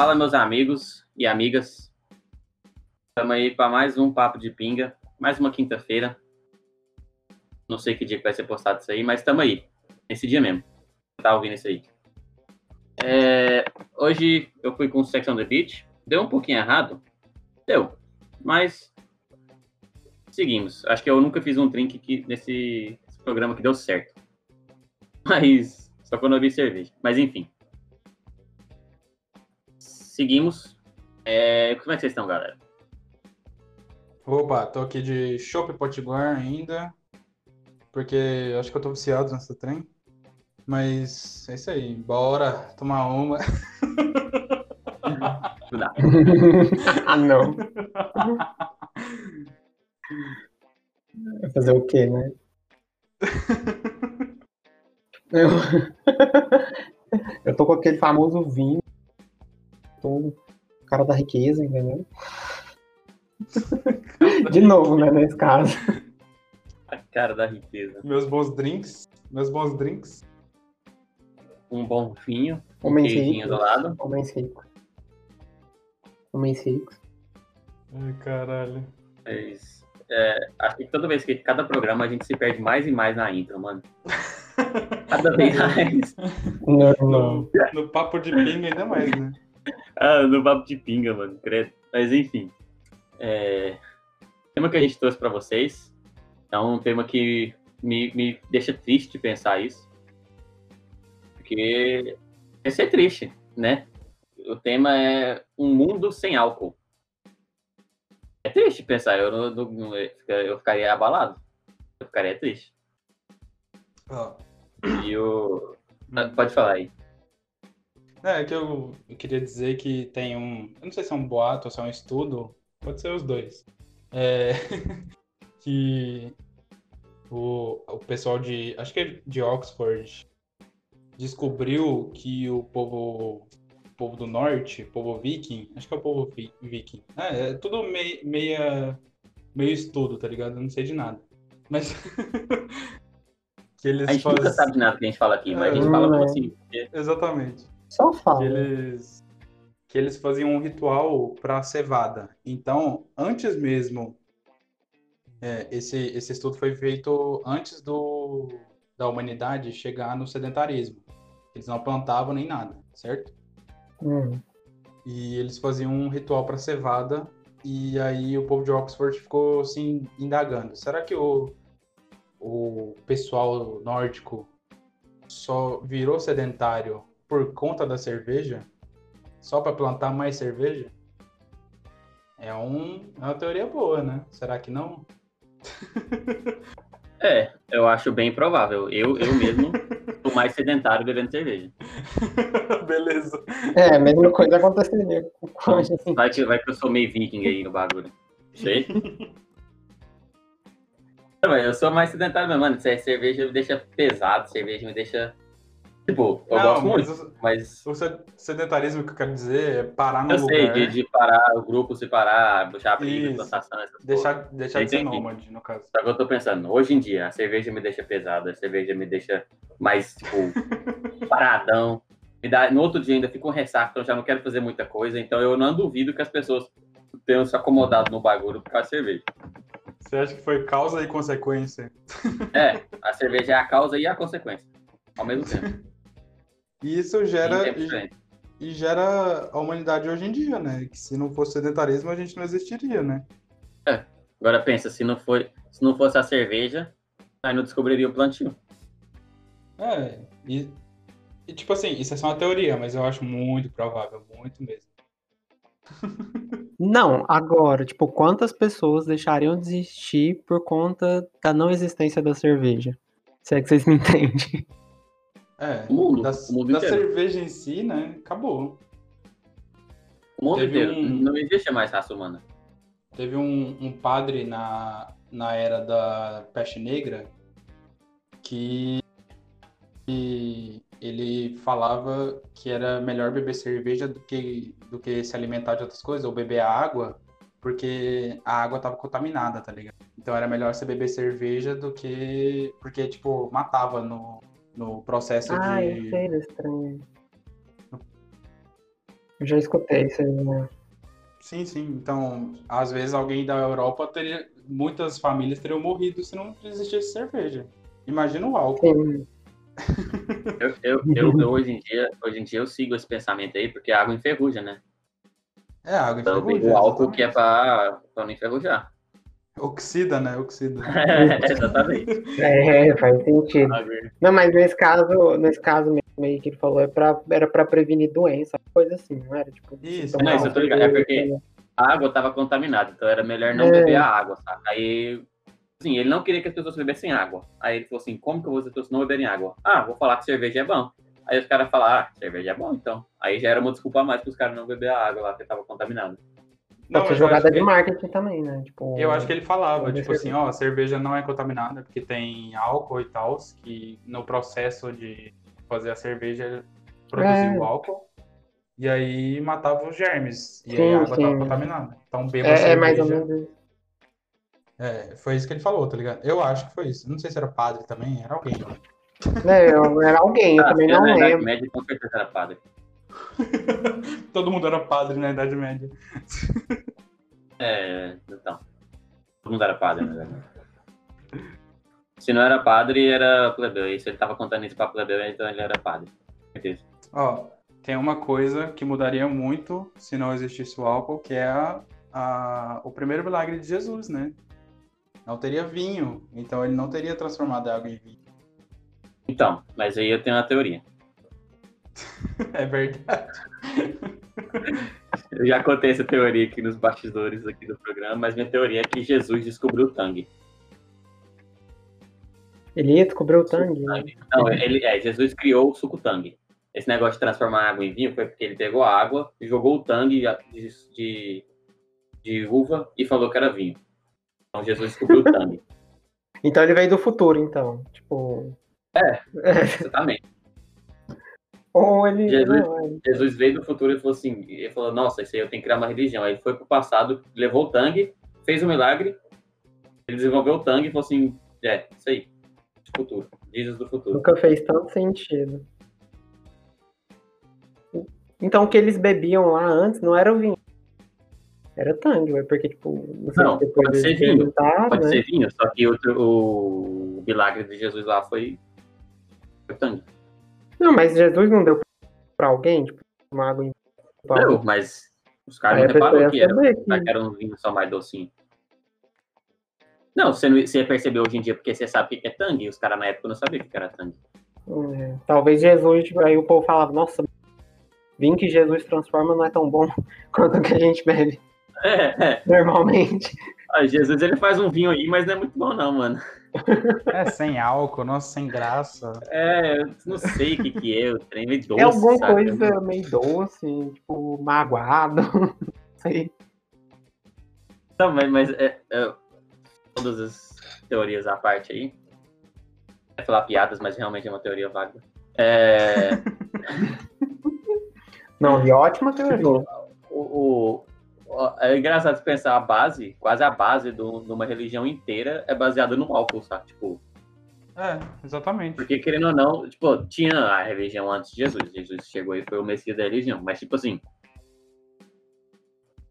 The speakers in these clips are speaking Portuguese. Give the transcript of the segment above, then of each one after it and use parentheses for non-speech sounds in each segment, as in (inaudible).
Fala, meus amigos e amigas. Estamos aí para mais um Papo de Pinga, mais uma quinta-feira. Não sei que dia que vai ser postado isso aí, mas estamos aí, nesse dia mesmo. Tá ouvindo isso aí. É, hoje eu fui com o Sex on the Beach. Deu um pouquinho errado? Deu. Mas seguimos. Acho que eu nunca fiz um drink que, nesse programa que deu certo. (laughs) Mas só quando eu vi cerveja. Mas enfim. Seguimos. É, como é que vocês estão, galera? Opa, tô aqui de Chopp Potiguar ainda. Porque acho que eu tô viciado nessa trem. Mas é isso aí. Bora tomar uma. (laughs) Não. Vai (laughs) (laughs) fazer o quê, né? Eu... eu tô com aquele famoso vinho. Tô cara da riqueza, entendeu? (laughs) De novo, né, nesse caso. A cara da riqueza. Meus bons drinks. Meus bons drinks. Um bom vinho. Um queijinho do ricos. lado. Homens ricos. Homens ricos. Ai, caralho. Mas, é, acho que toda vez que cada programa a gente se perde mais e mais na intro, mano. Cada vez (laughs) mais. Não, No, não. no papo de pinga ainda mais, né? (laughs) Ah, no papo de pinga, mano, credo. Mas enfim. É... O tema que a gente trouxe pra vocês é um tema que me, me deixa triste pensar isso. Porque é ser triste, né? O tema é um mundo sem álcool. É triste pensar, eu, não, não- eu ficaria abalado. Eu ficaria triste. Ó, E o. Pode falar aí. É, que eu, eu queria dizer que tem um. Eu não sei se é um boato ou se é um estudo, pode ser os dois. É, (laughs) que o, o pessoal de. Acho que é de Oxford descobriu que o povo. o povo do norte, povo viking, acho que é o povo vi- viking. É, é tudo mei, meia, meio estudo, tá ligado? Eu não sei de nada. Mas. (laughs) que eles A gente nunca sabe de nada que a gente fala aqui, mas a gente Hum, fala como é. assim. porque- Exatamente. Só que fala. eles que eles faziam um ritual para cevada. Então, antes mesmo é, esse esse estudo foi feito antes do da humanidade chegar no sedentarismo. Eles não plantavam nem nada, certo? Hum. E eles faziam um ritual para cevada e aí o povo de Oxford ficou assim indagando. Será que o o pessoal nórdico só virou sedentário por conta da cerveja? Só para plantar mais cerveja? É, um, é uma teoria boa, né? Será que não? (laughs) É, eu acho bem provável. Eu, eu mesmo (laughs) sou mais sedentário bebendo cerveja. (laughs) Beleza. É, a mesma coisa aconteceria com a gente. Vai que, vai que eu sou meio viking aí no bagulho. Sei. Eu sou mais sedentário mesmo, mano. Ce- Cerveja me deixa pesado, cerveja me deixa. Tipo, eu Não, gosto mas muito, o- mas. O sed- sedentarismo que eu quero dizer é parar no Eu sei, lugar, de, de parar o grupo, separar, puxar a briga, plantação, coisas. deixar, deixar de ser nômade, no caso. Só que eu tô pensando, hoje em dia, a cerveja me deixa pesada, a cerveja me deixa mais, tipo, (laughs) paradão. Me dá, no outro dia ainda fico com ressaca, então já não quero fazer muita coisa. Então eu não duvido que as pessoas tenham se acomodado no bagulho por causa da cerveja. Você acha que foi causa e consequência? É, a cerveja é a causa e a consequência. Ao mesmo (laughs) tempo. E isso gera, e, e gera a humanidade hoje em dia, né? Que se não fosse sedentarismo, a gente não existiria, né? Agora pensa, se não, foi, se não fosse a cerveja, aí não descobriria o plantio. É, e, e tipo assim, isso é só uma teoria, mas eu acho muito provável, muito mesmo. Não, agora, tipo, quantas pessoas deixariam de existir por conta da não existência da cerveja? Se é que vocês me (laughs) entendem. É, O mundo, da, o mundo da cerveja em si, né? Acabou. O mundo Teve inteiro. um- Não existe mais raça humana. Teve um, um padre na, na era da peste negra que, que ele falava que era melhor beber cerveja do que, do que se alimentar de outras coisas, ou beber água, porque a água estava contaminada, tá ligado? Então era melhor você beber cerveja do que. Porque, tipo, matava no, no processo Ah, eu de. sei desse trem. Eu já escutei isso aí, né? Sim, sim. Então, às vezes alguém da Europa teria. Muitas famílias teriam morrido se não existisse cerveja. Imagina o álcool. Sim. Eu, eu, eu- eu, hoje, em dia, hoje em dia eu sigo esse pensamento aí, porque a água enferruja, né? É, água Então eu enferruja, pego o álcool que é pra não enferrujar. Oxida, né? Oxida. (laughs) exatamente. (laughs) É, faz sentido. Não, mas nesse caso, nesse caso mesmo aí que ele falou, é pra, era pra prevenir doença, coisa assim, não era? Tipo, Isso, não, isso eu tô ligado, é porque- A água tava contaminada, então era melhor não É. beber a água, sabe? Aí, assim, ele não queria que as pessoas bebessem água. Aí ele falou assim, como que eu vou as pessoas não beberem água? Ah, vou falar que cerveja é bom. Aí os caras falaram, ah, cerveja é bom, então. Aí já era uma desculpa a mais pros caras não beber a água lá, que tava contaminada. Não, Pode ser jogada acho de que- marketing também, né? Tipo, Eu acho que ele falava, tipo assim, ó, a cerveja não é contaminada porque tem álcool e tal, que no processo de fazer a cerveja produziu É. o álcool e aí matava os germes. E aí Sim, a água sim. tava contaminada. Então beba é, é cerveja. mais ou menos. É, foi isso que ele falou, tá ligado? Eu acho que foi isso. Não sei se era padre também, era alguém. É, eu- era alguém, eu Ah, também se não lembro. Média, com certeza era padre. (laughs) Todo mundo era padre na Idade Média. É, então. Todo mundo era padre, na verdade. Se não era padre, era plebeu. E se ele tava contando isso pra plebeu, então ele era padre. Ó, tem uma coisa que mudaria muito se não existisse o álcool, que é a, a- o primeiro milagre de Jesus, né? Não teria vinho, então ele não teria transformado a água em vinho. Então, mas aí eu tenho uma teoria. (laughs) É verdade. Eu já contei essa teoria aqui nos bastidores aqui do programa, mas minha teoria é que Jesus descobriu o tangue. Ele ia descobrir o tangue. né? Não, ele, é, Jesus criou o suco tangue. Esse negócio de transformar água em vinho foi porque ele pegou a água, jogou o tangue de, de, de uva e falou que era vinho. Então Jesus descobriu o tangue. (laughs) Então ele veio do futuro, então. Tipo. É. É. Exatamente. Ou ele. Jesus- não, Jesus veio do futuro e falou assim, ele falou, nossa, isso aí eu tenho que criar uma religião. Aí foi pro passado, levou o tangue, fez o milagre, ele desenvolveu o tangue e falou assim, é, isso aí, futuro, Jesus do futuro. Nunca fez tanto sentido. Então o que eles bebiam lá antes não era o vinho. Era tangue, ué, porque, tipo, não sei pode ser vinho, Pode né? ser vinho, só que outro, o milagre de Jesus lá foi, foi tangue. Não, mas Jesus não deu pra alguém, tipo, uma água em alguém. mas os caras não repararam que era, que- era um vinho só mais docinho. Não, você, não, você percebeu hoje em dia porque você sabe o que é tangue, e os caras na época não sabiam o que era tangue. É, talvez Jesus, tipo, aí o povo falava, nossa, vinho que Jesus transforma não é tão bom (laughs) quanto o que a gente bebe É, é. normalmente. Ah, Jesus ele faz um vinho aí, mas não é muito bom não, mano. (laughs) É sem álcool, nossa, sem graça. É, eu não sei o que que é, o trem meio doce, é alguma sabe? coisa meio doce, tipo, magoado, (laughs) não sei. Não, mas, mas é, é, todas as teorias à parte aí. É falar piadas, mas realmente é uma teoria válida. É, (laughs) Não, e ótima teoria. o- o- é engraçado pensar a base, quase a base do- de uma religião inteira é baseada no álcool, sabe? Tipo, É, exatamente. porque querendo ou não, tipo, tinha a religião antes de Jesus. Jesus chegou e foi o Messias da religião. Mas, tipo assim,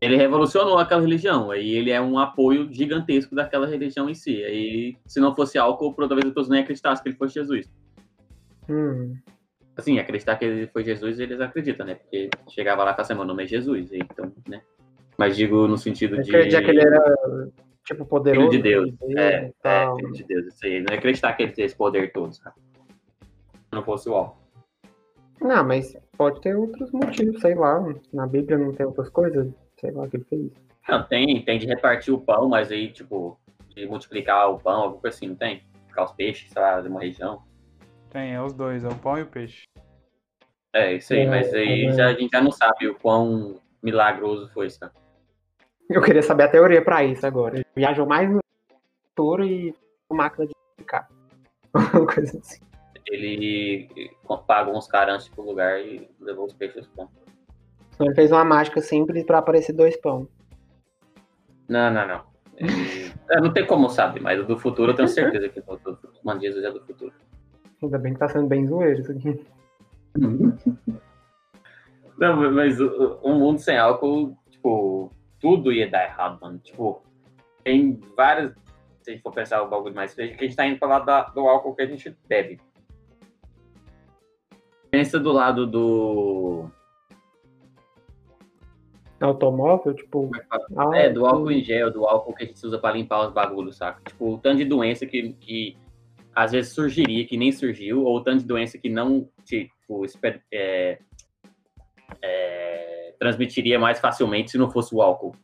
ele revolucionou aquela religião. Aí ele é um apoio gigantesco daquela religião em si. Aí, se não fosse álcool, talvez as pessoas nem acreditassem que ele fosse Jesus. Hum. Assim, acreditar que ele foi Jesus, eles acreditam, né? Porque chegava lá com essa meu nome é Jesus. e? Mas digo no sentido Eu de. acredito que ele era, tipo, poderoso. Filho de Deus. filho de É, Deus é, filho de Deus. Isso aí. Não é acreditar que ele tem esse poder todo, sabe? Se não fosse o álcool. Não, mas pode ter outros motivos, sei lá. Na Bíblia não tem outras coisas, sei lá o que ele fez. Não, tem, tem de repartir o pão, mas aí, tipo, de multiplicar o pão, alguma coisa assim, não tem? Ficar os peixes, sei lá, de uma região. Tem, é os dois, é o pão e o peixe. É, isso aí, É, mas aí é. já, a gente já não sabe o quão milagroso foi, sabe? Eu queria saber a teoria pra isso agora. Ele viajou mais no futuro e com máquina de ficar. (laughs) Uma coisa assim. Ele pagou uns caras antes pro lugar e levou os peixes pão. Então ele fez uma mágica simples pra aparecer dois pão. Não, não, não. Ele- não tem como saber, mas o do futuro eu tenho certeza que o Jesus é do futuro. Ainda bem que tá sendo bem zoeiro isso aqui. (laughs) Não, mas o mundo sem álcool, tipo, tudo ia dar errado, mano. Tipo, tem várias. Se a gente for pensar o bagulho mais feio, que a gente tá indo pra lá do álcool que a gente bebe. Pensa do lado do. Automóvel, tipo. É, do álcool em gel, do álcool que a gente usa pra limpar os bagulhos, saca? Tipo, o tanto de doença que, que às vezes surgiria, que nem surgiu, ou o tanto de doença que não, tipo, é, é, transmitiria mais facilmente se não fosse o álcool.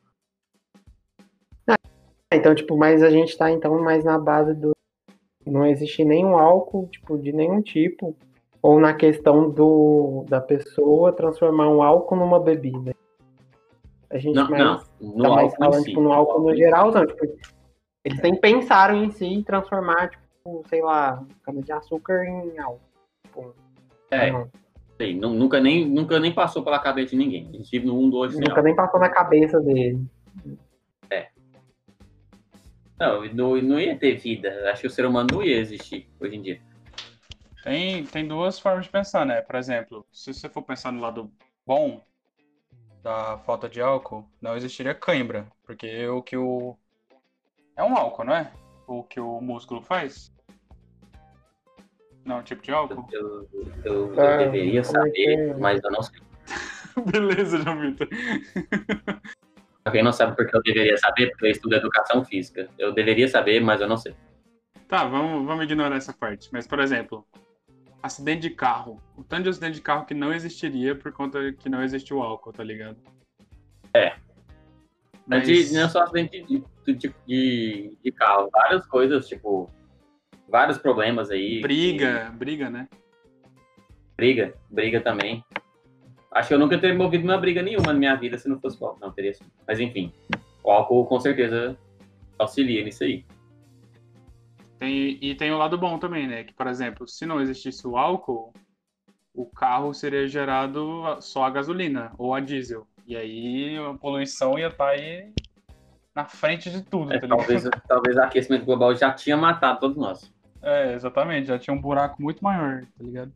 Então, tipo, mas a gente tá então mais na base do não existe nenhum álcool, tipo, de nenhum tipo, ou na questão do da pessoa transformar um álcool numa bebida. A gente não, mais, não, no tá mais falando, si, tipo, no álcool no geral, não, tipo, eles nem pensaram em si transformar, tipo, sei lá, cana de açúcar em álcool. Tipo, É, não. Sei, nu- nunca, nem, nunca nem passou pela cabeça de ninguém. A gente vive no mundo hoje sem Nunca álcool. nem passou na cabeça dele. Não, não, não ia ter vida. Acho que o ser humano não ia existir hoje em dia. Tem, tem duas formas de pensar, né? Por exemplo, se você for pensar no lado bom da falta de álcool, não existiria cãibra. Porque o que o. É um álcool, não é? O que o músculo faz? Não, é um tipo de álcool? Eu, eu- eu Ah, deveria é saber, é? mas eu não sei. (laughs) Beleza, João Vitor. Pra quem não sabe porque eu deveria saber, porque eu estudo educação física. Eu deveria saber, mas eu não sei. Tá, vamos, vamos ignorar essa parte. Mas, por exemplo, acidente de carro. O tanto de acidente de carro que não existiria por conta que não existe o álcool, tá ligado? É. Mas... Não só acidente de, de, de, de carro, várias coisas, tipo, vários problemas aí. Briga, briga, né? Briga, briga também. Acho que eu nunca teria envolvido numa briga nenhuma na minha vida se não fosse o álcool. Não, teria sim. Mas enfim, o álcool com certeza auxilia nisso aí. Tem, e tem o lado bom também, né? Que, por exemplo, se não existisse o álcool, o carro seria gerado só a gasolina ou a diesel. E aí a poluição ia estar aí na frente de tudo, É, tá talvez, talvez o aquecimento global já tinha matado todos nós. É, exatamente. Já tinha um buraco muito maior, tá ligado?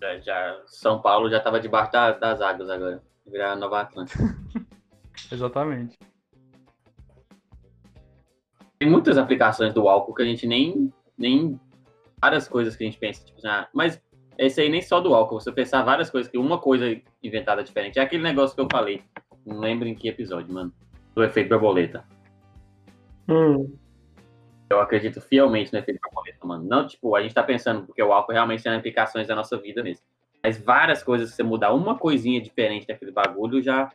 Já, já- São Paulo já estava debaixo da- das águas agora. Virar Nova Atlântica. (laughs) Exatamente. Tem muitas aplicações do álcool que a gente nem. nem várias coisas que a gente pensa, tipo, assim, ah, mas esse aí nem só do álcool, você pensar várias coisas, que uma coisa inventada diferente. É aquele negócio que eu falei, não lembro em que episódio, mano. Do efeito borboleta. Hum, Eu acredito fielmente no efeito borboleta, mano. Não, tipo, a gente tá pensando, porque o álcool realmente tem aplicações da nossa vida mesmo. Mas várias coisas, se você mudar uma coisinha diferente daquele bagulho, já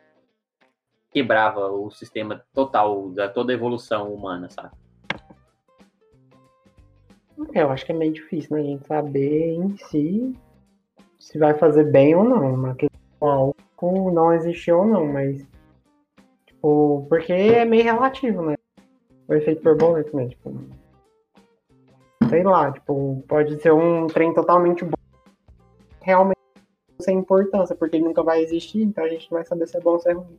quebrava o sistema total da toda a evolução humana, sabe? é, eu acho que é meio difícil, né? A gente saber em si se vai fazer bem ou não. Na questão não existiu ou não, mas. Tipo, porque é meio relativo, né? O efeito borboleta, né? Tipo. Sei lá, tipo, pode ser um trem totalmente bom. Realmente sem importância, porque ele nunca vai existir, então a gente não vai saber se é bom ou se é ruim.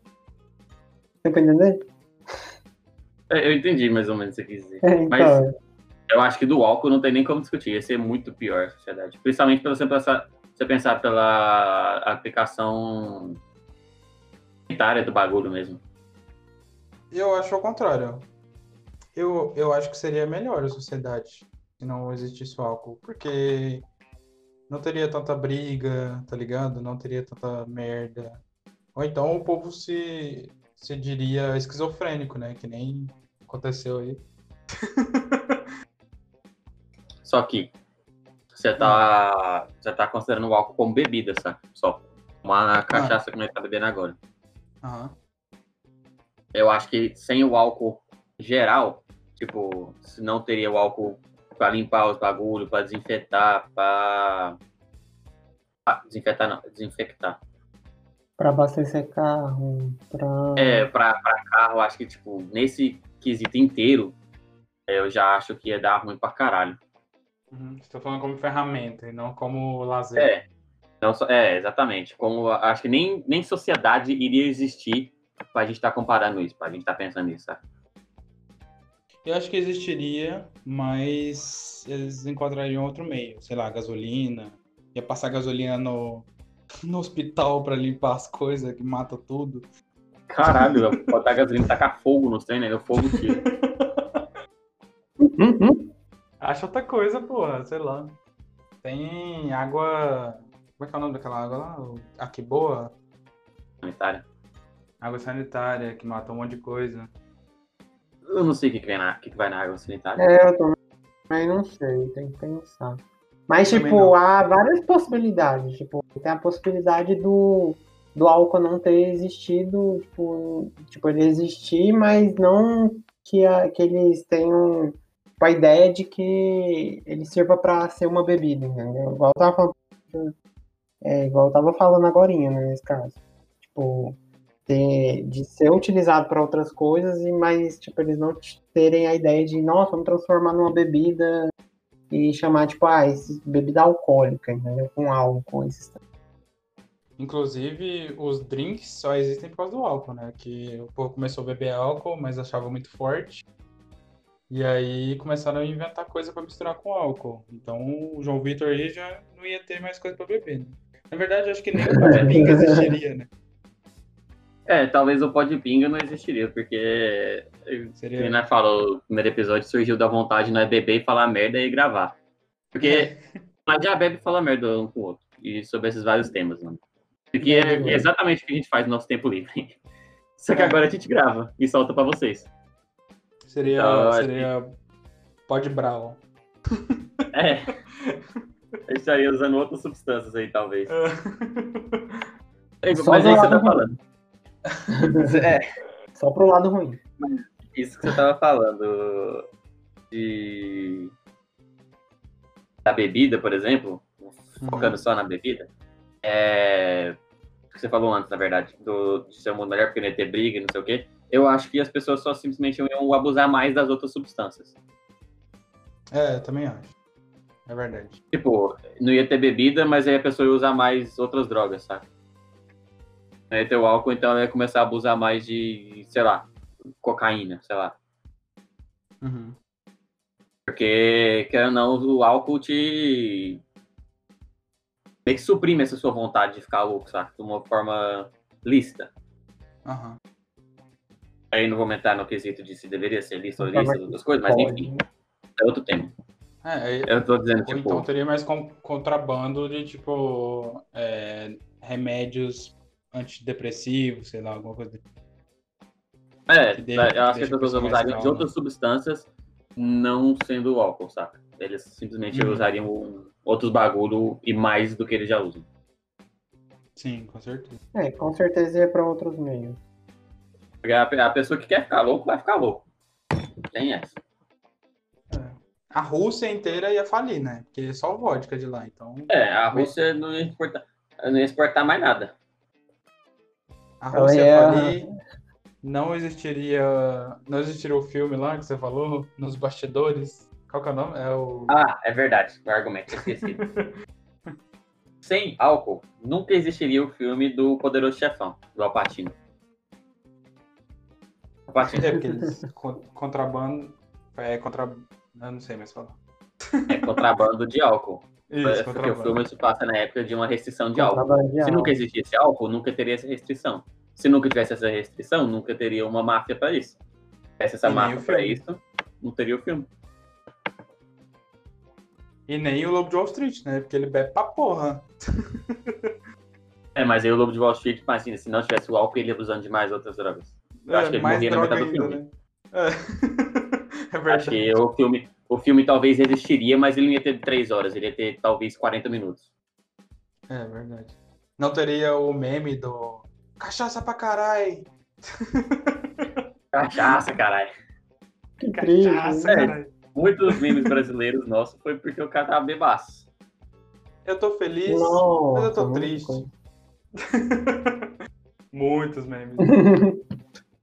Você tá entendendo? É, Eu entendi mais ou menos o que você quis dizer. Então, Mas eu acho que do álcool não tem nem como discutir. Ia ser muito pior a sociedade. Principalmente pelo você pensar, você pensar pela aplicação sanitária do bagulho mesmo. Eu acho ao contrário. Eu, eu acho que seria melhor a sociedade se não existisse o álcool, porque não teria tanta briga, tá ligado? Não teria tanta merda. Ou então o povo se, se diria esquizofrênico, né? Que nem aconteceu aí. (laughs) Só que você tá, você tá considerando o álcool como bebida, sabe? Só. Uma cachaça que nós tá bebendo agora. Aham. Eu acho que sem o álcool geral, tipo, se não teria o álcool pra limpar os bagulhos, pra desinfetar, pra. Ah, desinfetar não, desinfectar. pra abastecer carro, pra. É, pra, pra carro, acho que, tipo, nesse quesito inteiro, eu já acho que ia dar ruim pra caralho. Uhum. Estou falando como ferramenta e não como lazer. É. Não, é, exatamente. Como a- acho que nem, nem sociedade iria existir pra gente estar comparando isso, pra gente estar pensando nisso, sabe? Eu acho que existiria, mas eles encontrariam outro meio. Sei lá, gasolina. Ia passar gasolina no, no hospital pra limpar as coisas, que mata tudo. Caralho, botar gasolina e tacar fogo nos trem, né? O fogo tira. (laughs) Uhum. Acha outra coisa, porra, sei lá. Tem água. Como é que é o nome daquela água lá? Aqui boa? Sanitária. Água sanitária, que mata um monte de coisa. Eu não sei o que, que, na, que, que vai na água sanitária. É, eu também não sei, tem que pensar. Mas, Também tipo, não. há várias possibilidades. Tipo, tem a possibilidade do, do álcool não ter existido, tipo, tipo, ele existir, mas não que, a, que eles tenham tipo, a ideia de que ele sirva para ser uma bebida, entendeu? Igual eu tava falando, é, igual eu tava falando agorinha, né, nesse caso. Tipo, ter, de ser utilizado para outras coisas, e mas tipo, eles não terem a ideia de, nossa, vamos transformar numa bebida e chamar, tipo, ah, esse, bebida alcoólica, entendeu? Com álcool, esses Inclusive, os drinks só existem por causa do álcool, né? Que o povo começou a beber álcool, mas achava muito forte. E aí começaram a inventar coisa pra misturar com álcool. Então o João Vitor aí já não ia ter mais coisa pra beber. Né? Na verdade, acho que nem (laughs) o existiria, né? É, talvez o pó de pinga não existiria, porque. Seria. né, falou no primeiro episódio, surgiu da vontade de nós beber e falar merda e gravar. Porque nós já bebe e fala merda um com o outro. E sobre esses vários temas, mano. Porque é exatamente o que a gente faz no nosso tempo livre. (laughs) Só que É. agora a gente grava e solta pra vocês. Seria. Então, acho seria. Pode Brown. (laughs) É. Eu estaria usando outras substâncias aí, talvez. (laughs) Mas Só é isso que você tá falando. É, Só pro lado ruim. isso que você tava falando de da bebida, por exemplo, focando só na bebida, é o que você falou antes, na verdade, do de ser um mundo melhor porque não ia ter briga e não sei o quê. Eu acho que as pessoas só simplesmente iam abusar mais das outras substâncias. É, também acho. É verdade. Tipo, não ia ter bebida, mas aí a pessoa ia usar mais outras drogas, sabe? Ia ter o álcool, então ela ia começar a abusar mais de, sei lá, cocaína, sei lá. Uhum. Porque, querendo ou não, o álcool te. meio que suprime essa sua vontade de ficar louco, sabe? De uma forma lícita. Aham. Aí não vou entrar no quesito de se deveria ser lícito ou lícito, mas outras coisas, mas enfim, é outro tema. É, Eu tô dizendo, tipo, então teria mais con- contrabando de tipo é, remédios antidepressivos, sei lá, alguma coisa. é, que deixa- eu que acho que as pessoas usariam de outras substâncias, não sendo o álcool, saca? Eles simplesmente Uhum. usariam outros bagulho e mais do que eles já usam. Sim, com certeza. É, com certeza ia pra outros meios. A, a pessoa que quer ficar louco vai ficar louco. Tem essa. A Rússia inteira ia falir, né? Porque é só vodka de lá, então É, a Rússia não ia exportar, não ia exportar mais nada. A Ela Rússia ia ia- falir. Não existiria, não existiria o filme lá que você falou nos bastidores. Qual que é o nome? É o Ah, é verdade, o argumento, esqueci. (laughs) Sem álcool, nunca existiria o filme do Poderoso Chefão, do Alpatino. Alpatino é porque eles con- contrabando é contra eu não sei mais falar. é contrabando de álcool. Isso, porque o filme se passa na época de uma restrição de álcool. Se nunca existisse álcool, nunca teria essa restrição. Se nunca tivesse essa restrição, nunca teria uma máfia pra isso. Se tivesse essa E máfia filme. isso, não teria o filme. E nem o Lobo de Wall Street, né? Porque ele bebe pra porra. É, mas aí o Lobo de Wall Street, imagina, se não tivesse o álcool, ele ia usando de mais outras drogas. Eu acho que ele morria na metade do ainda, filme. né? É. (laughs) é Acho verdade. que o filme, o filme talvez existiria, mas ele não ia ter três horas, ele ia ter talvez 40 minutos. É verdade. Não teria o meme do cachaça pra caralho. (laughs) Cachaça, caralho. Que triste. Cachaça, É. caralho. Muitos memes brasileiros nossos foi porque o cara tava bebaço. Eu tô feliz, Nossa, mas eu tô triste. (laughs) Muitos memes.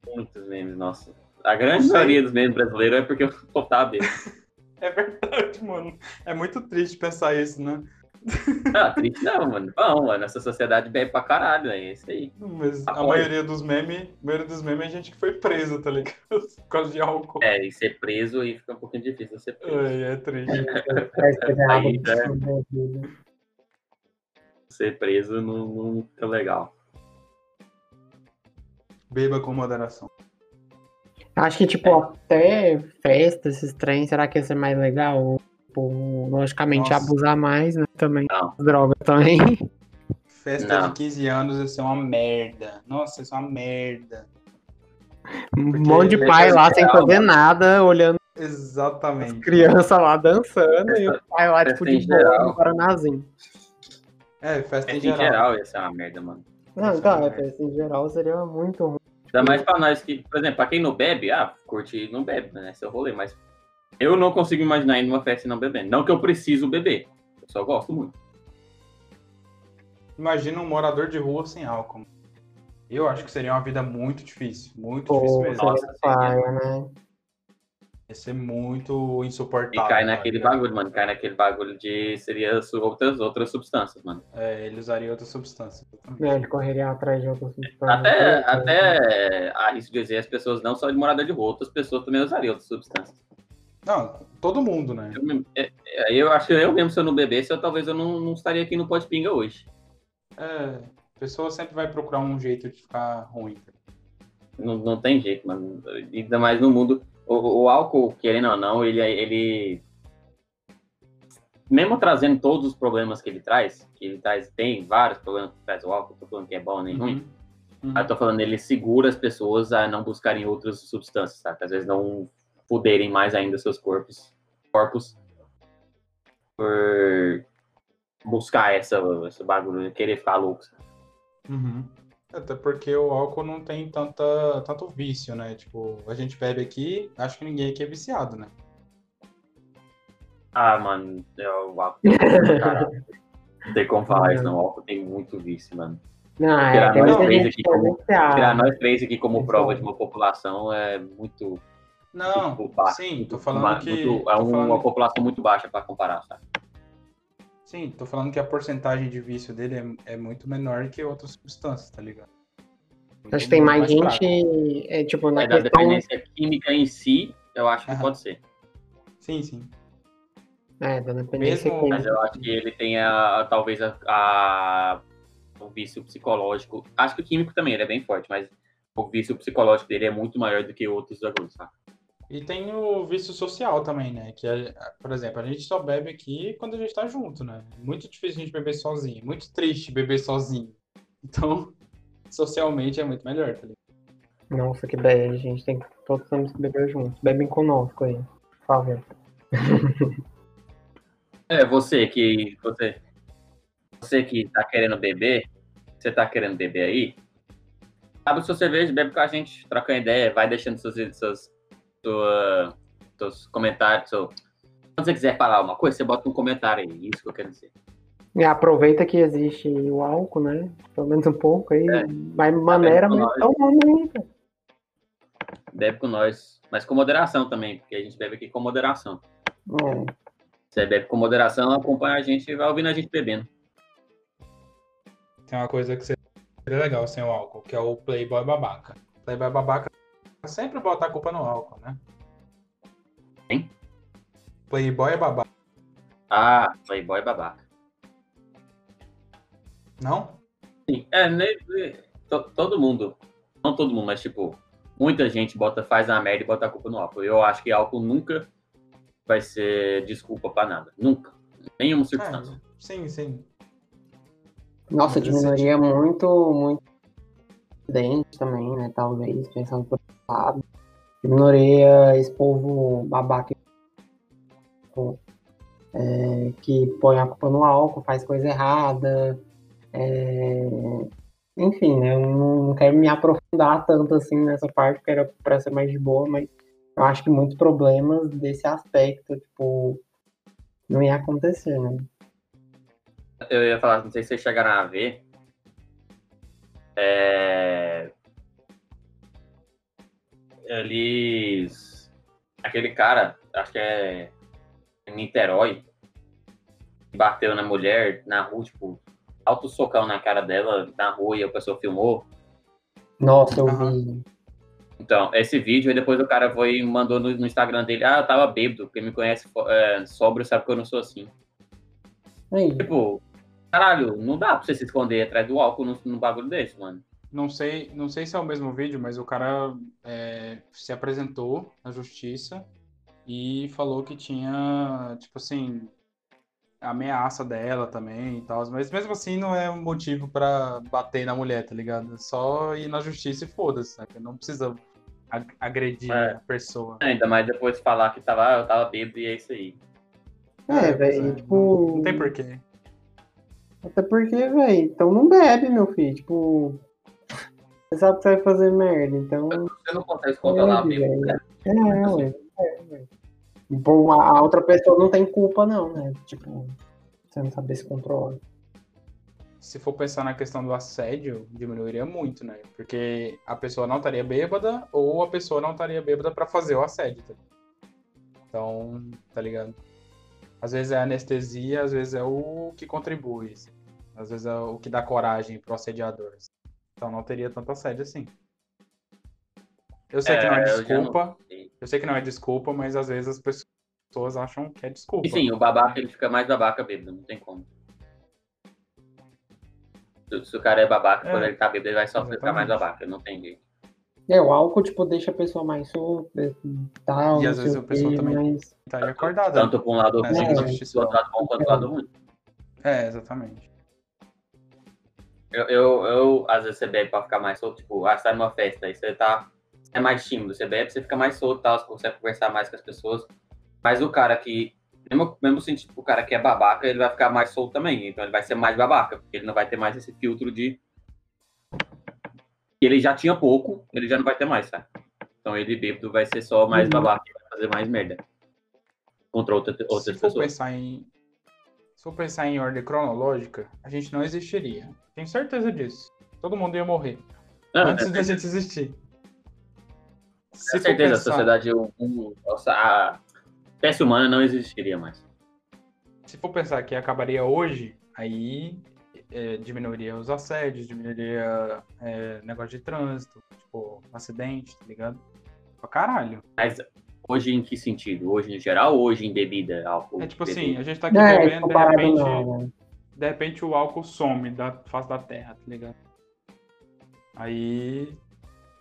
Muitos memes, nossa. A grande Não maioria dos memes brasileiros é porque o povo tava bêbado. (laughs) (laughs) É verdade, mano. É muito triste pensar isso, né? (laughs) Ah, triste não, mano. Bom, mano, essa sociedade bebe pra caralho, é isso aí. Mas a Apoio. maioria dos memes, a maioria dos memes é gente que foi presa, tá ligado? (laughs) Por causa de álcool. É, e ser preso aí fica um pouquinho difícil ser preso. Ai, é triste. Aí, né? beber. ser preso não, não fica legal. Beba com moderação. Acho que, tipo, até festa, esses trens, será que ia ser mais legal? Tipo, logicamente, Nossa. abusar mais, né? Também. Não. Droga também. Festa Não. de 15 anos ia ser uma merda. Nossa, ia ser uma merda. Um monte de Porque pai lá sem fazer mano. nada, olhando Exatamente. criança lá dançando e o pai lá, Festa tipo, em de geral. no Guaranazinho. É, festa em Em geral. geral ia ser uma merda, mano. Não, Isso então, é é, merda. festa em geral seria muito ruim. Ainda mais pra nós que, por exemplo, pra quem não bebe, ah, curte e não bebe, né? Esse é rolê, mas eu não consigo imaginar ir numa festa e não bebendo. Não que eu preciso beber, eu só gosto muito. Imagina um morador de rua sem álcool. Eu acho que seria uma vida muito difícil. Muito difícil Pô, mesmo. seria Nossa, paia, né? Ia ser muito E insuportável. cai tá naquele bagulho, mano. Cai naquele bagulho de seria outras, outras substâncias, mano. É, ele usaria outra substância. exatamente. Né, Ele correria atrás de outras substâncias. Até, até arrisco dizer, as pessoas não só de morador de rua, outras pessoas também usariam outras substâncias. Não, todo mundo, né? Eu, é- é, eu acho que eu mesmo, se eu não bebesse, eu, talvez eu não, não estaria aqui no Pode Pinga hoje. É, a pessoa sempre vai procurar um jeito de ficar ruim. Não, não tem jeito, mano. Ainda mais no mundo. O, o álcool, querendo ou não, ele, ele. Mesmo trazendo todos os problemas que ele traz, que ele traz, tem vários problemas que traz o álcool, tô falando que é bom nem ruim. Uhum. Eu tô falando, ele segura as pessoas a não buscarem outras substâncias, sabe? Às vezes não fuderem mais ainda seus corpos, corpos por buscar essa, esse bagulho, querer ficar louco. sabe? Uhum. Até porque o álcool não tem tanta, tanto vício, né? Tipo, a gente bebe aqui, acho que ninguém aqui é viciado, né? Ah, mano, é o álcool. Não (laughs) tem como falar isso, não. O álcool tem muito vício, mano. Não, é, Tirar tem nós três aqui é como- viciada. Tirar nós três aqui como prova de uma população é muito. Não, muito baixo, sim, muito tô falando ba- que. muito- tô é uma falando- população muito baixa pra comparar, sabe? Sim, tô falando que a porcentagem de vício dele é, é muito menor que outras substâncias, tá ligado? Acho que tem mais fraco. gente, é, tipo, na É, da questão... dependência química em si, eu acho que Aham. pode ser. Sim, sim. É, da dependência Mesmo- química. Mas eu acho que ele tem a, talvez a, a- o vício psicológico. Acho que o químico também ele é bem forte, mas o vício psicológico dele é muito maior do que outros bagulhos, sabe? E tem o vício social também, né? Que, é, por exemplo, a gente só bebe aqui quando a gente tá junto, né? Muito difícil a gente beber sozinho. Muito triste beber sozinho. Então, (laughs) socialmente é muito melhor, tá ligado? Nossa, que bad, gente. Tem que, todos temos que beber juntos. Bebem conosco aí, por favor. (laughs) É, você que. Você, você que tá querendo beber, você tá querendo beber aí, abre sua cerveja, bebe com a gente, troca uma ideia, vai deixando seus, seus, sua- seus comentários. Seu... Quando você quiser falar uma coisa, você bota um comentário aí. Isso que eu quero dizer. E aproveita que existe o álcool, né? Pelo menos um pouco aí. É. Vai maneira, mas. Bebe com nós, mas com moderação também, porque a gente bebe aqui com moderação. É. Você bebe com moderação, acompanha a gente e vai ouvindo a gente bebendo. Tem uma coisa que seria legal sem o álcool, que é o Playboy babaca. Playboy babaca sempre bota a culpa no álcool, né? Hein? Playboy é babaca. Ah, Playboy babaca. Não? Sim, é, to- todo mundo, não todo mundo, mas tipo, muita gente bota, faz a merda e bota a culpa no álcool. Eu acho que álcool nunca vai ser desculpa pra nada. Nunca. Nenhuma circunstância. É, sim, sim. Nossa, diminuiria muito, muito dente também, né? Talvez, pensando por lado. Diminuiria esse povo babaca é, que põe a culpa no álcool, faz coisa errada. é, Enfim, né? Eu não, quero me aprofundar tanto assim nessa parte, porque era pra ser mais de boa, mas eu acho que muitos problemas desse aspecto, tipo, não ia acontecer, né? Eu ia falar, não sei se vocês chegaram a ver. É... Eles. Aquele cara, acho que é em Niterói, que bateu na mulher na rua, tipo, alto socão na cara dela na rua e a pessoa filmou. Nossa, eu vi. Então, esse vídeo, aí depois o cara foi e mandou no, no Instagram dele, ah, eu tava bêbado, quem me conhece é, sóbrio sabe que eu não sou assim. Aí, Tipo, Caralho, não dá pra você se esconder atrás do álcool num, num bagulho desse, mano. Não sei, não sei se é o mesmo vídeo, mas o cara é, se apresentou na justiça e falou que tinha, tipo assim, ameaça dela também e tal. Mas mesmo assim não é um motivo pra bater na mulher, tá ligado? É só ir na justiça e foda-se, sabe? Não precisa ag- agredir É. a pessoa. Ainda mais depois falar que tava, eu tava bêbado e é isso aí. É, pois velho, é, tipo. Não tem porquê. Até porque, velho, então não bebe, meu filho. Tipo. Você sabe que você vai fazer merda, então. Você não consegue se controlar Bebe, mesmo. É, ué. É, ué. Bom, a outra pessoa não tem culpa, não, né? Tipo, você não saber se controlar. Se for pensar na questão do assédio, diminuiria muito, né? Porque a pessoa não estaria bêbada ou a pessoa não estaria bêbada pra fazer o assédio. tá? Então, tá ligado? Às vezes é a anestesia, às vezes é o que contribui. assim. Às vezes é o que dá coragem pro assediador. Então não teria tanto assédio assim. Eu sei que não É, é eu desculpa, sei. eu sei que não é desculpa, mas às vezes as pessoas acham que é desculpa. E sim, o babaca ele fica mais babaca bêbado, não tem como. Se, o cara é babaca, É, quando ele tá bêbado, ele vai só ficar mais exatamente. babaca, não tem jeito. É, o álcool, tipo, deixa a pessoa mais solta e tal. E às vezes o a pessoa também- mas- Estaria acordada. Tanto pra um lado ruim, É, do outro lado bom quanto do lado ruim. É, exatamente. Eu, eu, eu, às vezes, você bebe pra ficar mais solto, tipo, ah, você tá numa festa, aí você tá. Você é mais tímido, você bebe, você fica mais solto, tal, você consegue conversar mais com as pessoas. Mas o cara que. Mesmo, mesmo sentido, tipo, o cara que é babaca, ele vai ficar mais solto também. Então ele vai ser mais babaca, porque ele não vai ter mais esse filtro de. Ele já tinha pouco, ele já não vai ter mais, sabe? Então ele bêbado vai ser só mais Uhum. babaca vai fazer mais merda. Contra outra, outras se for pessoas. pensar em se for pensar em ordem cronológica, a gente não existiria. Tenho certeza disso. Todo mundo ia morrer Não, antes é- da gente existir. Se Com certeza, a pensar- sociedade, o- o- a espécie humana não existiria mais. se for pensar que acabaria hoje, aí é, diminuiria os assédios, diminuiria é, negócio de trânsito, tipo, acidente, tá ligado? Pra caralho. Mas hoje em que sentido? Hoje em geral ou hoje em bebida, álcool? É tipo bebida? assim, a gente tá aqui É, bebendo, de repente, não, né? de repente o álcool some da face da terra, tá ligado? Aí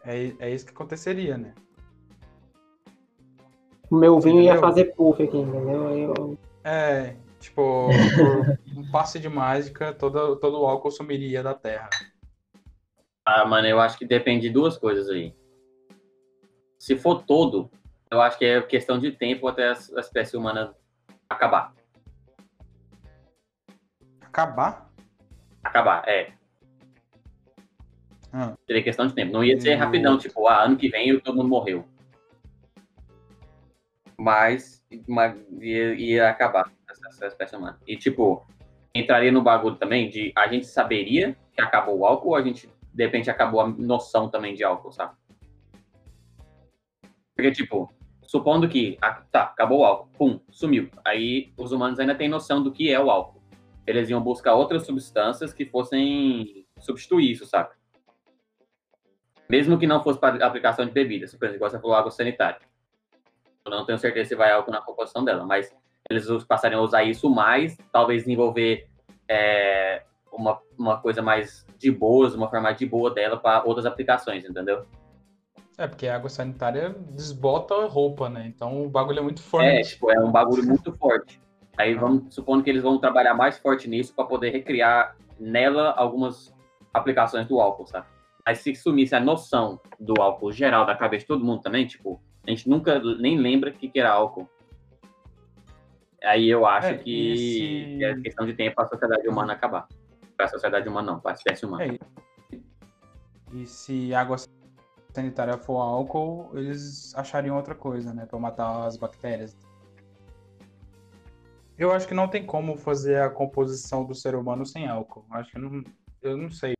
é, é isso que aconteceria, né? O meu vinho ia Entendeu? fazer puff aqui, entendeu? Eu... É, tipo, (laughs) um passe de mágica, todo, todo o álcool sumiria da terra. Ah, mano, eu acho que depende de duas coisas aí. Se for todo, eu acho que é questão de tempo até a espécie humana acabar. Acabar? Acabar, é. Ah. Seria questão de tempo. Não ia ser Hum. rapidão, tipo, ah, ano que vem todo mundo morreu. Mas, mas ia, ia acabar essa, essa espécie humana. E, tipo, entraria no bagulho também de a gente saberia que acabou o álcool ou a gente, de repente, acabou a noção também de álcool, sabe? Porque, tipo, supondo que, ah, tá, acabou o álcool, pum, sumiu. Aí os humanos ainda têm noção do que é o álcool. Eles iam buscar outras substâncias que fossem substituir isso, saca? Mesmo que não fosse para aplicação de bebidas, por exemplo, você falou, água sanitária. Eu não tenho certeza se vai álcool na composição dela, mas eles passariam a usar isso mais, talvez desenvolver é, uma, uma coisa mais de boas, uma forma de boa dela para outras aplicações, entendeu? É, porque a água sanitária desbota a roupa, né? Então o bagulho é muito É, forte. tipo, é um bagulho muito forte. Aí vamos supondo que eles vão trabalhar mais forte nisso para poder recriar nela algumas aplicações do álcool, sabe? Mas se sumisse a noção do álcool geral da cabeça de todo mundo também, tipo, a gente nunca nem lembra o que, que era álcool. Aí eu acho É, que se- é questão de tempo para a sociedade humana acabar. Para a sociedade humana não, para a espécie humana. É, E se água sanitária for álcool, eles achariam outra coisa, né? Pra matar as bactérias. Eu acho que não tem como fazer a composição do ser humano sem álcool. Acho que não. Eu não sei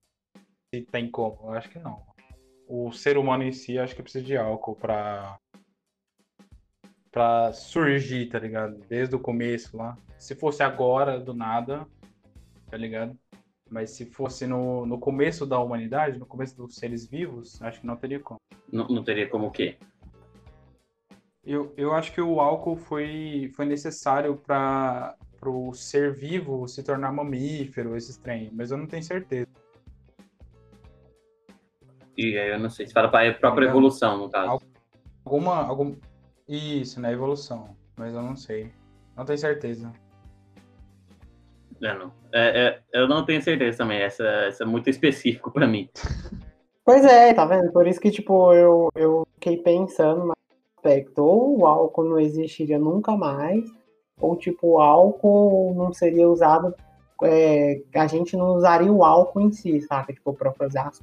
se tem como. Eu acho que não. O ser humano em si, acho que precisa de álcool pra. pra surgir, tá ligado? Desde o começo lá. Se fosse agora, do nada, tá ligado? Mas se fosse no, no começo da humanidade, no começo dos seres vivos, acho que não teria como. Não, não teria como o quê? Eu, eu acho que o álcool foi, foi necessário para pro ser vivo se tornar mamífero, esses trem, mas eu não tenho certeza. E aí eu não sei se fala para a própria Não. evolução, no caso. Alguma, algum... Isso, na evolução, mas eu não sei. Não tenho certeza. É. É, é, eu não tenho certeza também. Essa, essa é muito específico para mim. (laughs) Pois é, tá vendo? Por isso que, tipo, eu, eu fiquei pensando no aspecto. Ou o álcool não existiria nunca mais, ou, tipo, o álcool não seria usado. é, a gente não usaria o álcool em si, sabe? Tipo, pra fazer as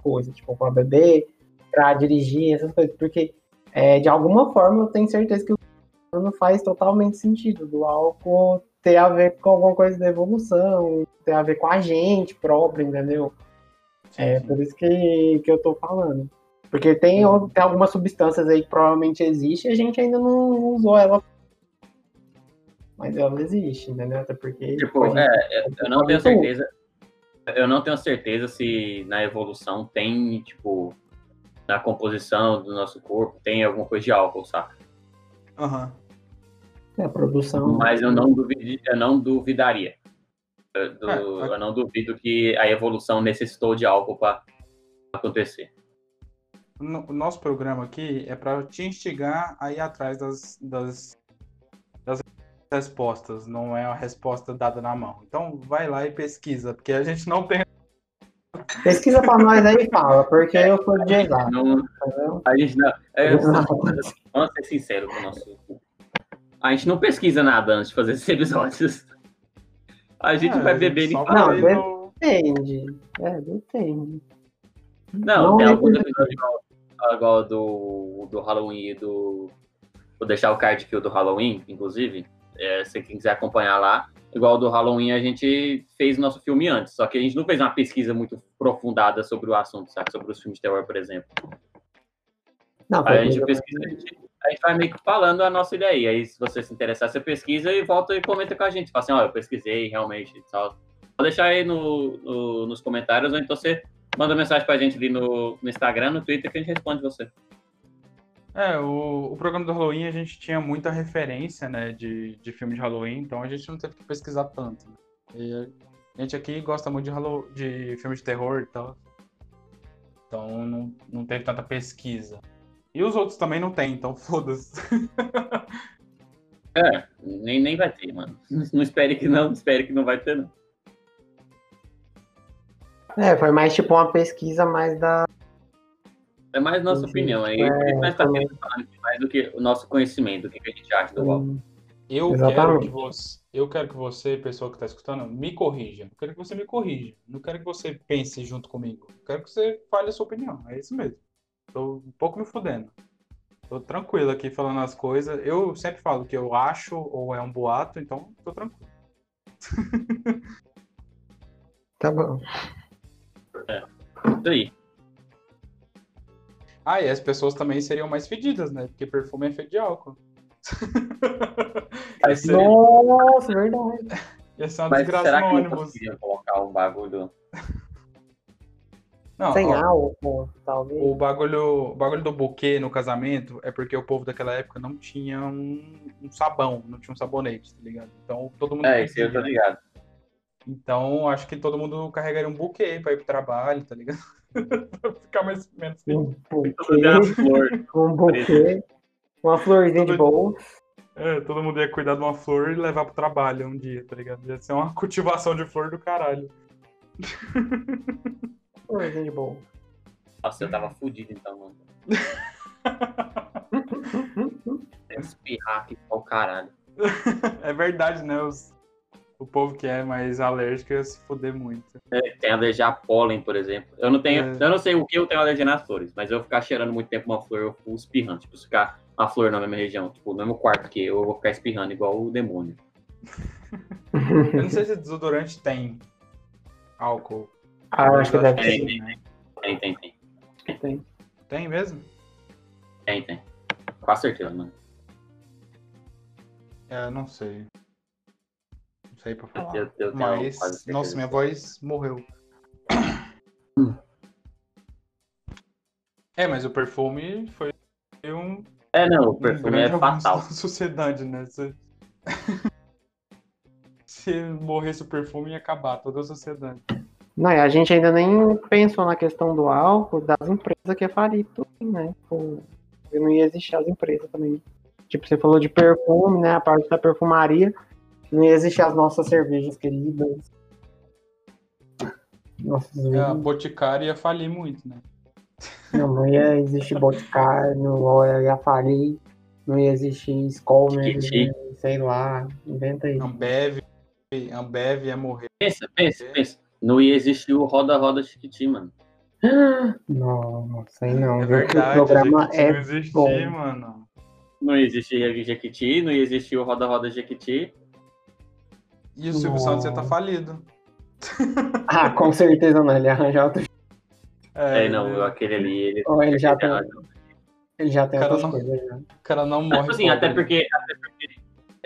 coisas, tipo, pra beber, pra dirigir, essas coisas. Porque, é, de alguma forma, eu tenho certeza que o não faz totalmente sentido do álcool ter a ver com alguma coisa da evolução, ter a ver com a gente próprio, entendeu? É por isso que, que eu tô falando. Porque tem, Uhum. tem algumas substâncias aí que provavelmente existe e a gente ainda não usou ela. Mas ela existe, entendeu? Até porque. Tipo, gente- é, eu não tenho certeza. Eu não tenho certeza se na evolução tem, tipo, na composição do nosso corpo, tem alguma coisa de álcool, saca? Aham. É, a produção. Mas eu não, duvidi, eu não duvidaria. Eu, du- É, eu não duvido que a evolução necessitou de álcool para acontecer. No- O nosso programa aqui é para te instigar a ir atrás das, das, das respostas, não é uma resposta dada na mão. Então vai lá e pesquisa, porque a gente não tem. Pesquisa pra nós aí e fala, porque eu sou de exato, Não, a gente não. é, (laughs) vamos ser sinceros com o nosso. A gente não pesquisa nada antes de fazer (laughs) esses episódios. A gente É, vai beber e fala. Não, Depende. É, depende. Não, tem é alguns episódios igual, igual do, do Halloween e do. Vou deixar o card aqui do Halloween, inclusive. É, se quem quiser acompanhar lá. Igual o do Halloween, a gente fez nosso filme antes. Só que a gente não fez uma pesquisa muito aprofundada sobre o assunto, sabe? Sobre os filmes de terror, por exemplo. Não, Aí a gente pesquisa- a gente, a gente vai meio que falando a nossa ideia. Aí, se você se interessar, você pesquisa e volta e comenta com a gente. Fala assim, ó, eu pesquisei realmente e tal. Pode deixar aí no, no- nos comentários, ou então você manda mensagem pra gente ali no, no Instagram, no Twitter, que a gente responde você. É, o, o programa do Halloween a gente tinha muita referência, né, de, de filme de Halloween, então a gente não teve que pesquisar tanto. né? E a gente aqui gosta muito de, de filme de terror e tal. Então não, não teve tanta pesquisa. E os outros também não tem, então foda-se. É, nem, nem vai ter, mano. Não espere que não, espere que não vai ter, não. É, foi mais tipo uma pesquisa mais da. É mais nossa Sim, opinião aí. é, isso nós tá aqui mais do que o nosso conhecimento, do que a gente acha do álbum. Eu Exatamente. quero, que você, eu quero que você, pessoa que está escutando, me corrija. Eu quero que você me corrija. Não quero que você pense junto comigo. Eu quero que você fale a sua opinião. É isso mesmo. Tô um pouco me fudendo. Tô tranquilo aqui falando as coisas. Eu sempre falo que eu acho ou é um boato, então tô tranquilo. (laughs) Tá bom. Isso aí. Ah, e as pessoas também seriam mais fedidas, né? Porque perfume é feito de álcool. (laughs) Ia ser, Nossa, verdade. ia ser uma Mas desgraça será no ônibus. colocar um bagulho? Não, Sem ó, álcool, talvez. O bagulho, o bagulho do buquê no casamento é porque o povo daquela época não tinha um, um sabão, não tinha um sabonete, tá ligado? Então todo mundo. É, isso aí eu tô pedia. ligado. Então acho que todo mundo carregaria um buquê pra ir pro trabalho, tá ligado? (laughs) pra ficar mais menos. Um buquê, flor. um buquê, uma florzinha de bolsa. É, todo mundo ia cuidar de uma flor e levar pro trabalho um dia, tá ligado? Ia ser uma (laughs) cultivação de flor do caralho. (laughs) Florzinha de bolsa. Nossa, eu tava fudido então, mano. Espirrar aqui pra o caralho. (laughs) é verdade, né? Os- o povo que é mais alérgico ia se foder muito. Tem alergia a pólen, por exemplo. Eu não tenho, É. eu não sei o que eu tenho alergia nas flores, mas eu ficar cheirando muito tempo uma flor, eu fico espirrando. Tipo, se ficar uma flor na mesma região, tipo, no mesmo quarto que eu, eu vou ficar espirrando igual o demônio. (laughs) Eu não sei se desodorante tem álcool. Ah, eu acho que deve Tem, ter. tem, né? tem, tem, tem. Tem. Tem mesmo? Tem, tem. Com certeza, mano. É, não sei. Não sei pra falar. Eu, eu tenho Mas, nossa, minha voz morreu. Hum. (coughs) É, mas o perfume foi um, É, não, o um perfume grande é fatal. na sociedade, né? Você- (laughs) se morresse o perfume ia acabar toda a sociedade. Não, a gente ainda nem pensou na questão do álcool das empresas que ia falir tudo, né? Tipo, não ia existir as empresas também. Tipo, você falou de perfume, né? A parte da perfumaria. Não ia existir as nossas cervejas queridas. Nossos A vinhos. Boticário ia falir muito, né? Não, não ia existir Boticário, não ia falir. Não ia existir Skol, né? Kiti. Sei lá, inventa aí. Ambev, Ambev ia morrer. Pensa, pensa, pensa. Não ia existir o Roda-Roda Chiquitinho, mano. (gasps) Nossa, aí não. É viu? Que verdade, o programa é não existir, bom. mano. Não ia existir Jequiti, não ia existir o Roda-Roda Jequiti. E o Silvio Nossa. Santos ia estar falido. (laughs) Ah, com certeza não. Ele arranja outro. (laughs) É, não, ele- aquele ali, ele. Ou ele já tem, Ele- já tem Cara, outras não- coisas. Já. O cara não morre. Assim, até pobre, né? porque. Até porque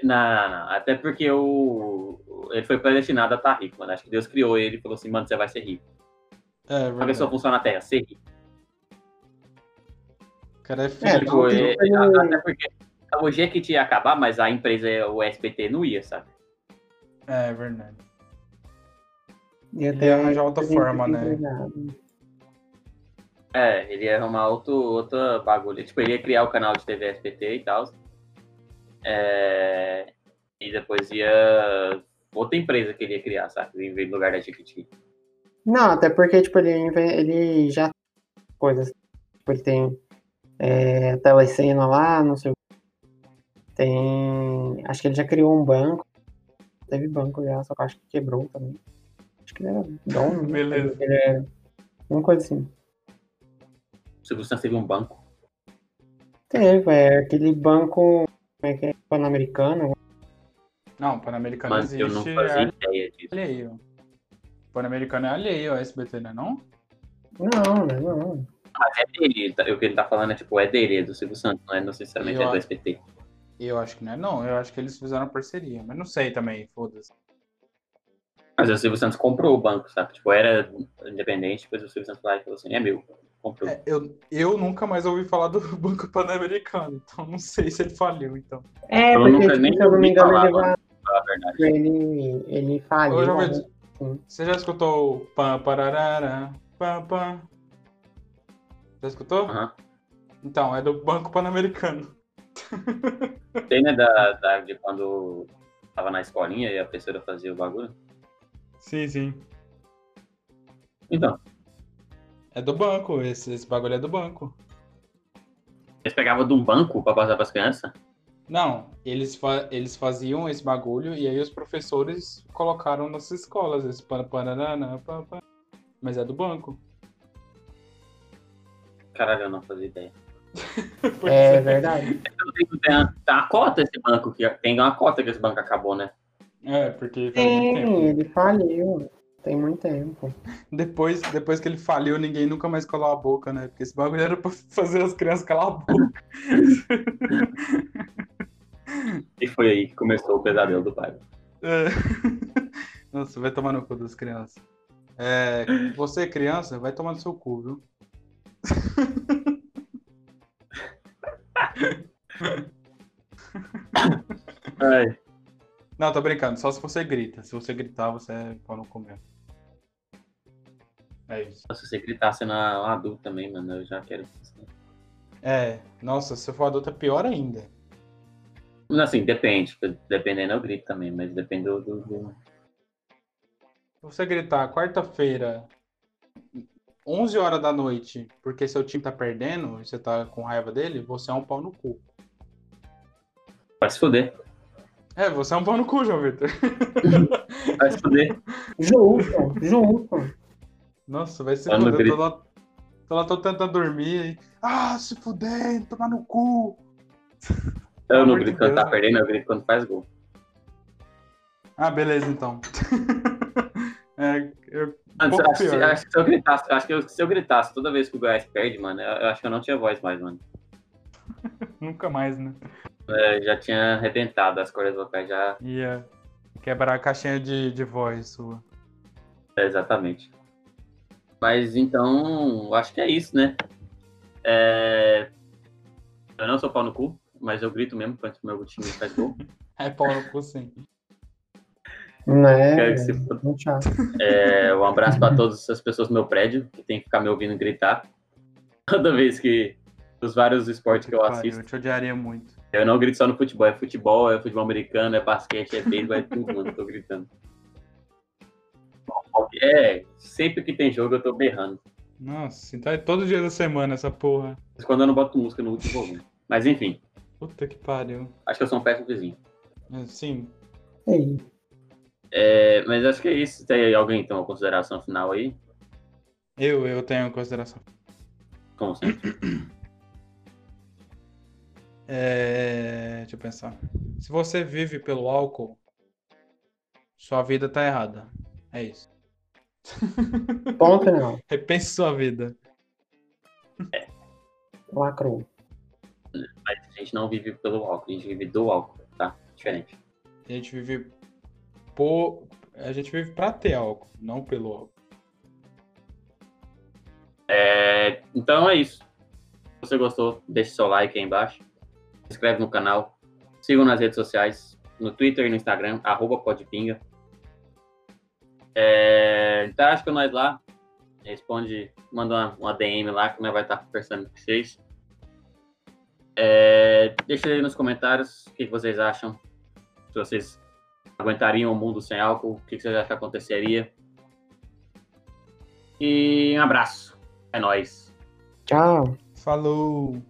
não, não, até porque o, ele foi predestinado a estar rico, mano. Acho que Deus criou ele e falou assim, mano, você vai ser rico. É, A verdade. pessoa funciona na Terra, ser rico. O cara é É, filho. Tipo, é- até porque o Jequiti ia acabar, mas a empresa, o SPT, não ia, sabe? É verdade. Ia Ele ter arranjar outra forma, né? É, ele ia arrumar outro, outra bagulho. Tipo, ele ia criar o canal de TV SPT e tal. É, e depois ia. Outra empresa que ele ia criar, sabe? Em vez do lugar da Jequiti. Não, até porque, tipo, ele, ele já tem coisas. Tipo, ele tem é, telecena lá, não sei o que. Tem. Acho que ele já criou um banco. Teve banco já, só que eu acho que quebrou também. Acho que ele era dono. né? Beleza. Ele era. Uma coisa assim. O Silvio Santos teve um banco. Teve, é aquele banco. Como é que é? Pan-Americano. Não, Pan-Americano Mas eu não existe. fazia É ideia disso. alheio. Pan-Americano é alheio ao SBT, né? Não? Não, né? Não. Mas é dele. tá- O que ele tá falando é tipo, é dele, é do Silvio Santos, não é necessariamente Eu é do SPT. Eu acho que não é, não. Eu acho que eles fizeram parceria. Mas não sei também, foda-se. Mas o Silvio Santos comprou o banco, sabe? Tipo, era independente, depois o Silvio Santos lá e falou assim, é meu. Comprou. É, eu, eu nunca mais ouvi falar do (laughs) Banco Pan-Americano, então não sei se ele faliu, então. É, Eu porque, nunca tipo, nem se eu não me engano, ele vai. Falar a verdade. Ele, ele João né? Você já escutou o pararara, pam, pam? Já escutou? Então, é do Banco Pan-Americano. (laughs) Tem, né, da, da- de quando tava na escolinha e a professora fazia o bagulho. Sim, sim. Então, É do banco, esse, esse bagulho é do banco. eles pegavam de um banco pra passar pras crianças. Não, eles, fa eles faziam esse bagulho e aí os professores colocaram nas escolas esse pan, pararana, pam, pam. Mas é do banco. Caralho, eu não fazia ideia. (laughs) Pois É verdade. Então, Tem, tem uma cota esse banco, que tem uma cota que esse banco acabou, né? É, porque faz muito Tem, tempo. ele faliu. Tem muito tempo. (laughs) Depois, depois que ele faliu, ninguém nunca mais colou a boca, né? Porque esse bagulho era pra fazer as crianças calar a boca. (laughs) E foi aí que começou o pesadelo do pai. É. (laughs) Nossa, vai tomar no cu das crianças. É, você, criança, vai tomar no seu cu, viu? Ai, Não, tô brincando. Só se você grita. Se você gritar, você é pau no comer. É isso. se você gritasse na um adulto também, mano, eu já quero. É, nossa, se eu for adulto é pior ainda. Assim, depende. Dependendo eu grito também, mas depende do. do- você gritar quarta-feira, 11 horas da noite, porque seu time tá perdendo e você tá com raiva dele, você é um pau no cu. Vai se fuder. É, você é um pau no cu, João Vitor. (laughs) Vai se fuder. Justo, justo. Nossa, vai se Eu não fuder. grito. Tô lá, tô lá, tô tentando dormir e... Ah, se fuder, tomar no cu. Eu não grito quando tá perdendo, eu grito quando faz gol. Ah, beleza, então. (laughs) é, eu... Mano, pouco acho, que- pior. acho que se eu gritasse, acho que eu- se eu gritasse toda vez que o Goiás perde, mano, eu, eu acho que eu não tinha voz mais, mano. (laughs) Nunca mais, né? É, já tinha arrebentado as cordas vocais, já. Ia quebrar a caixinha de, de voz sua. É, exatamente. Mas então, acho que é isso, né? É, Eu não sou pau no cu, mas eu grito mesmo quando o meu time faz gol. (laughs) É pau no cu, sim. Né? Quero que se chato. É, um abraço para todas as pessoas do meu prédio que tem que ficar me ouvindo gritar toda vez que os vários esportes que eu assisto. Eu te odiaria muito. Eu não grito só no futebol, é futebol, é futebol americano, é basquete, é beisebol, é tudo, mano, eu tô gritando. É, sempre que tem jogo eu tô berrando. Nossa, então é todo dia da semana essa porra. Mas quando eu não boto música no último volume. Mas enfim, Puta que pariu. acho que eu sou um péssimo vizinho. É, Sim. Aí. É, mas acho que é isso. Tem alguém então uma consideração final aí? Eu, eu tenho em consideração. Como sempre. (clears throat) É... Deixa eu pensar. Se você vive pelo álcool, sua vida tá errada. É isso. Ponto final. (laughs) Repense sua vida. Lacrou. Mas a gente não vive pelo álcool, a gente vive do álcool, tá? Diferente. A gente vive por. A gente vive pra ter álcool, não pelo álcool. É, então é isso. Se você gostou, deixe seu like aí embaixo. Se inscreve no canal. Sigam nas redes sociais. No Twitter e no Instagram, arroba podpinga. É, então acho que nós lá. Responde, manda uma, uma DM lá que nós vai estar conversando com vocês. É, deixa aí nos comentários o que vocês acham. Se vocês aguentariam o mundo sem álcool, o que que vocês acham que aconteceria. E um abraço. É nóis. Tchau. Falou!